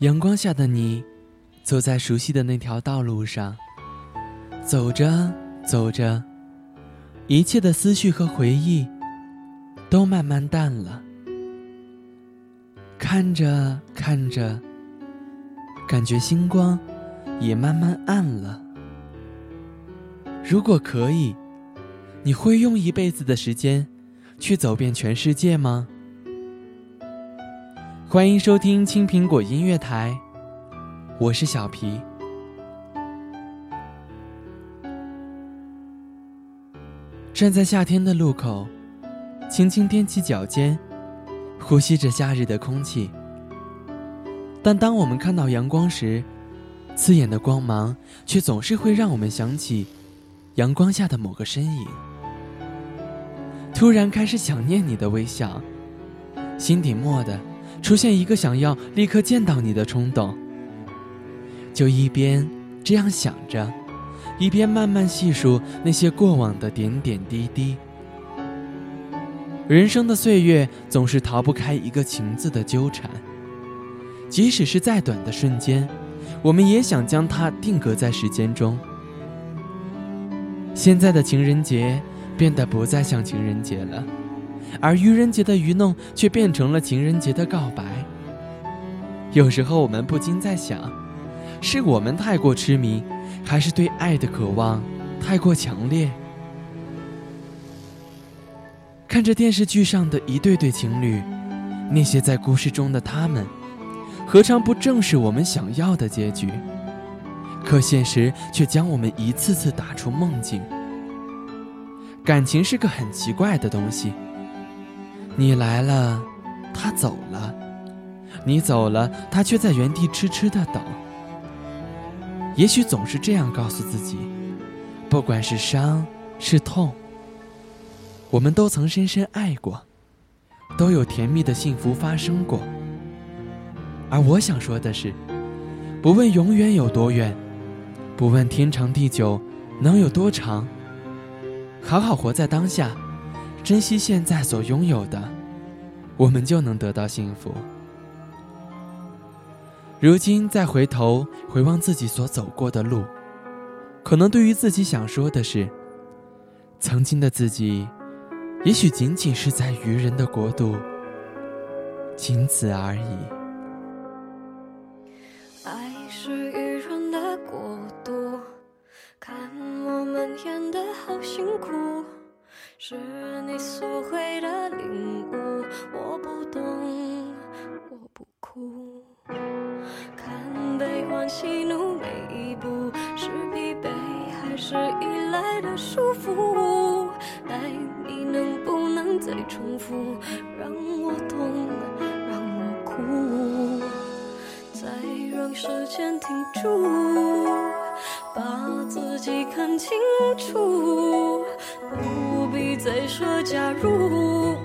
阳光下的你，走在熟悉的那条道路上，走着走着，一切的思绪和回忆都慢慢淡了。看着看着，感觉星光也慢慢暗了。如果可以，你会用一辈子的时间去走遍全世界吗？欢迎收听青苹果音乐台，我是小皮。站在夏天的路口，轻轻踮起脚尖，呼吸着夏日的空气。但当我们看到阳光时，刺眼的光芒却总是会让我们想起阳光下的某个身影。突然开始想念你的微笑，心底默的。出现一个想要立刻见到你的冲动，就一边这样想着，一边慢慢细数那些过往的点点滴滴。人生的岁月总是逃不开一个情字的纠缠，即使是再短的瞬间，我们也想将它定格在时间中。现在的情人节变得不再像情人节了。而愚人节的愚弄却变成了情人节的告白。有时候我们不禁在想，是我们太过痴迷，还是对爱的渴望太过强烈？看着电视剧上的一对对情侣，那些在故事中的他们，何尝不正是我们想要的结局？可现实却将我们一次次打出梦境。感情是个很奇怪的东西。你来了，他走了；你走了，他却在原地痴痴的等。也许总是这样告诉自己：不管是伤是痛，我们都曾深深爱过，都有甜蜜的幸福发生过。而我想说的是，不问永远有多远，不问天长地久能有多长，好好活在当下。珍惜现在所拥有的，我们就能得到幸福。如今再回头回望自己所走过的路，可能对于自己想说的是：曾经的自己，也许仅仅是在愚人的国度，仅此而已。爱是喜怒每一步，是疲惫还是依赖的束缚？爱你能不能再重复，让我懂，让我哭，再让时间停住，把自己看清楚。不必再说假如，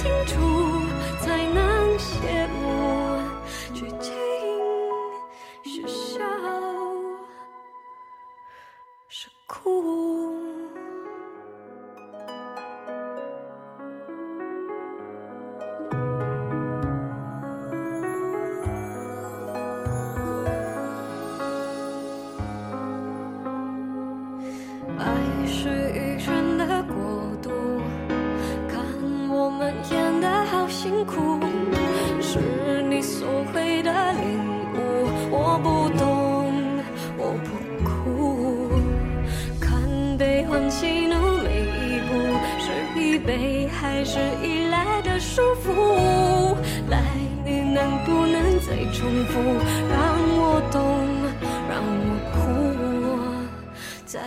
清楚才能写我剧情是笑是哭爱是愚蠢的辛苦是你所谓的领悟，我不懂，我不哭。看悲欢喜怒每一步，是疲惫还是依赖的束缚？来，你能不能再重复，让我懂，让我哭，再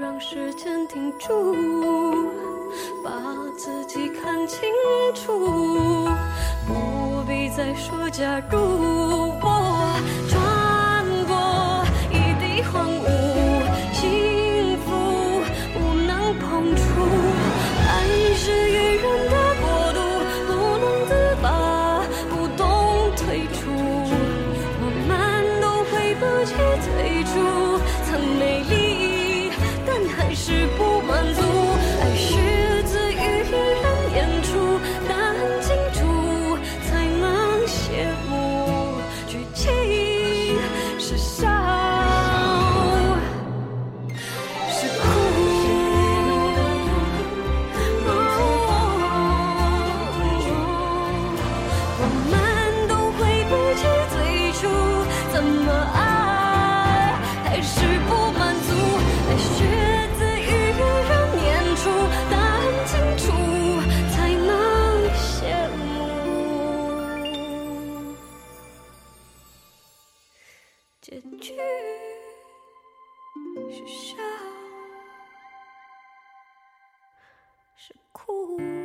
让时间停住。把自己看清楚，不必再说假如。结局是笑，是哭。